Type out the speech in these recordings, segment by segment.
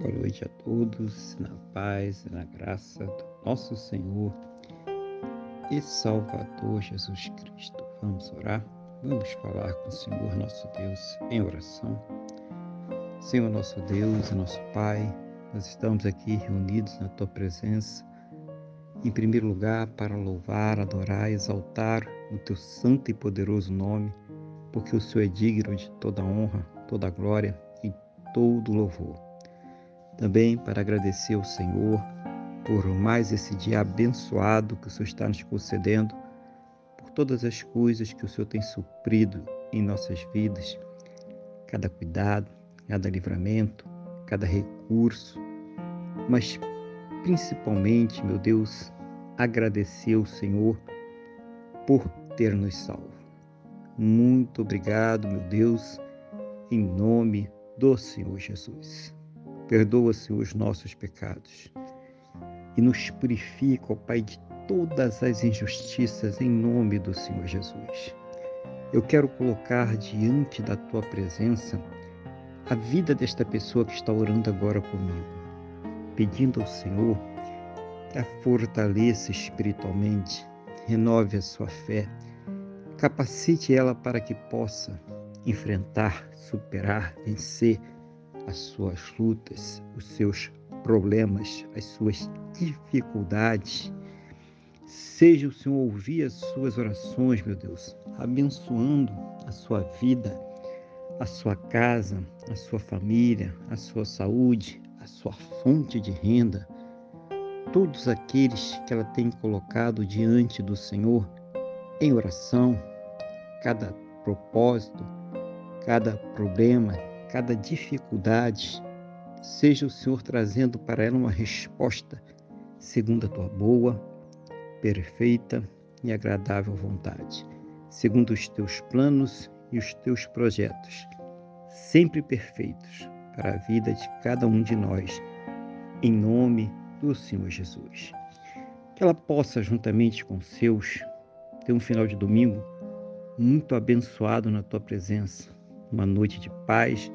Boa noite a todos, na paz e na graça do nosso Senhor e Salvador Jesus Cristo. Vamos orar, vamos falar com o Senhor nosso Deus em oração. Senhor nosso Deus e nosso Pai, nós estamos aqui reunidos na Tua presença, em primeiro lugar para louvar, adorar, exaltar o Teu santo e poderoso nome, porque o Senhor é digno de toda honra, toda glória e todo louvor também para agradecer ao Senhor por mais esse dia abençoado que o Senhor está nos concedendo, por todas as coisas que o Senhor tem suprido em nossas vidas, cada cuidado, cada livramento, cada recurso, mas principalmente, meu Deus, agradecer ao Senhor por ter nos salvo. Muito obrigado, meu Deus, em nome do Senhor Jesus. Perdoa, Senhor, os nossos pecados e nos purifica, ó Pai, de todas as injustiças em nome do Senhor Jesus. Eu quero colocar diante da tua presença a vida desta pessoa que está orando agora comigo, pedindo ao Senhor que a fortaleça espiritualmente, renove a sua fé, capacite ela para que possa enfrentar, superar, vencer as suas lutas, os seus problemas, as suas dificuldades. Seja o Senhor ouvir as suas orações, meu Deus, abençoando a sua vida, a sua casa, a sua família, a sua saúde, a sua fonte de renda, todos aqueles que ela tem colocado diante do Senhor em oração, cada propósito, cada problema, cada dificuldade, seja o Senhor trazendo para ela uma resposta segundo a tua boa, perfeita e agradável vontade, segundo os teus planos e os teus projetos, sempre perfeitos para a vida de cada um de nós, em nome do Senhor Jesus. Que ela possa, juntamente com seus, ter um final de domingo muito abençoado na tua presença, uma noite de paz,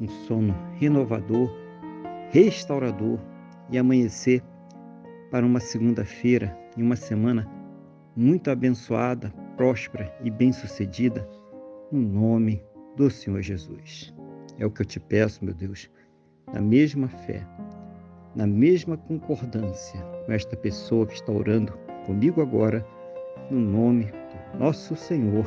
um sono renovador, restaurador e amanhecer para uma segunda-feira e uma semana muito abençoada, próspera e bem-sucedida, no nome do Senhor Jesus. É o que eu te peço, meu Deus, na mesma fé, na mesma concordância com esta pessoa que está orando comigo agora, no nome do nosso Senhor